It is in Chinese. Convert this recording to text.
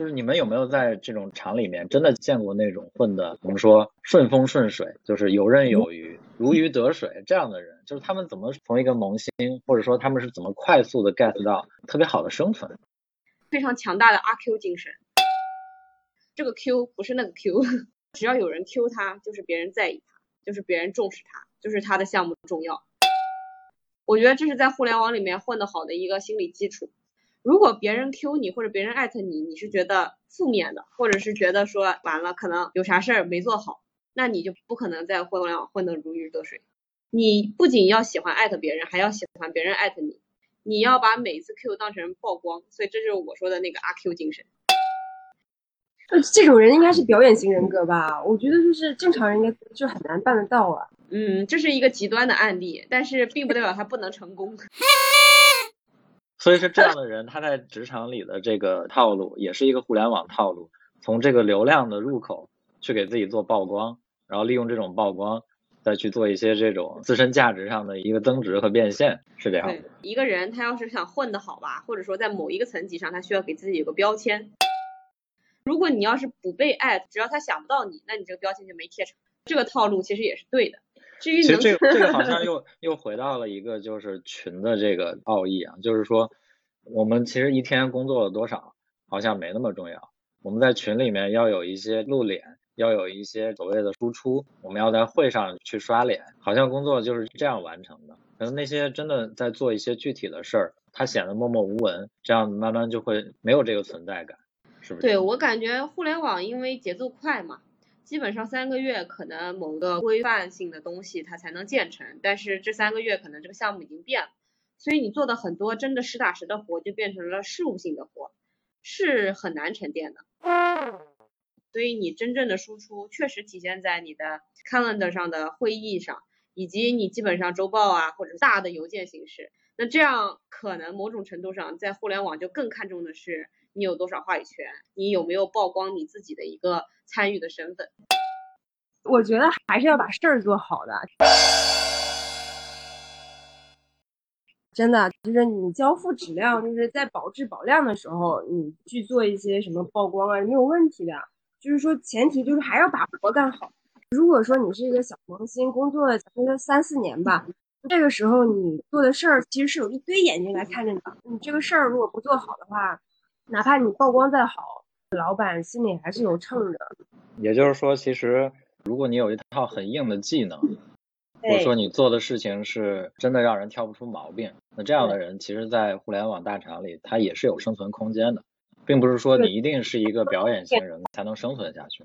就是你们有没有在这种厂里面真的见过那种混的，我们说顺风顺水，就是游刃有余、如鱼得水这样的人？就是他们怎么从一个萌新，或者说他们是怎么快速的 get 到特别好的生存？非常强大的阿 Q 精神。这个 Q 不是那个 Q，只要有人 Q 他，就是别人在意他，就是别人重视他，就是他的项目重要。我觉得这是在互联网里面混得好的一个心理基础。如果别人 Q 你或者别人艾特你，你是觉得负面的，或者是觉得说完了可能有啥事儿没做好，那你就不可能在互联网混得如鱼得水。你不仅要喜欢艾特别人，还要喜欢别人艾特你，你要把每次 Q 当成曝光，所以这就是我说的那个阿 Q 精神。呃，这种人应该是表演型人格吧？我觉得就是正常人应该就很难办得到啊。嗯，这是一个极端的案例，但是并不代表他不能成功。所以是这样的人，他在职场里的这个套路也是一个互联网套路，从这个流量的入口去给自己做曝光，然后利用这种曝光再去做一些这种自身价值上的一个增值和变现，是这样的。一个人他要是想混得好吧，或者说在某一个层级上，他需要给自己有个标签。如果你要是不被爱，只要他想不到你，那你这个标签就没贴成。这个套路其实也是对的。至于其实这个这个好像又又回到了一个就是群的这个奥义啊，就是说我们其实一天工作了多少好像没那么重要，我们在群里面要有一些露脸，要有一些所谓的输出，我们要在会上去刷脸，好像工作就是这样完成的。可能那些真的在做一些具体的事儿，他显得默默无闻，这样慢慢就会没有这个存在感。是不是对我感觉互联网因为节奏快嘛，基本上三个月可能某个规范性的东西它才能建成，但是这三个月可能这个项目已经变了，所以你做的很多真的实打实的活就变成了事务性的活，是很难沉淀的。所以你真正的输出确实体现在你的 calendar 上的会议上，以及你基本上周报啊或者大的邮件形式。那这样可能某种程度上在互联网就更看重的是。你有多少话语权？你有没有曝光你自己的一个参与的身份？我觉得还是要把事儿做好的。真的，就是你交付质量，就是在保质保量的时候，你去做一些什么曝光啊，没有问题的。就是说，前提就是还要把活干好。如果说你是一个小萌新，工作了三四年吧，这个时候你做的事儿其实是有一堆眼睛来看着你的。你这个事儿如果不做好的话，哪怕你曝光再好，老板心里还是有秤的。也就是说，其实如果你有一套很硬的技能，或者说你做的事情是真的让人挑不出毛病，那这样的人其实，在互联网大厂里，他也是有生存空间的，并不是说你一定是一个表演型人才能生存下去。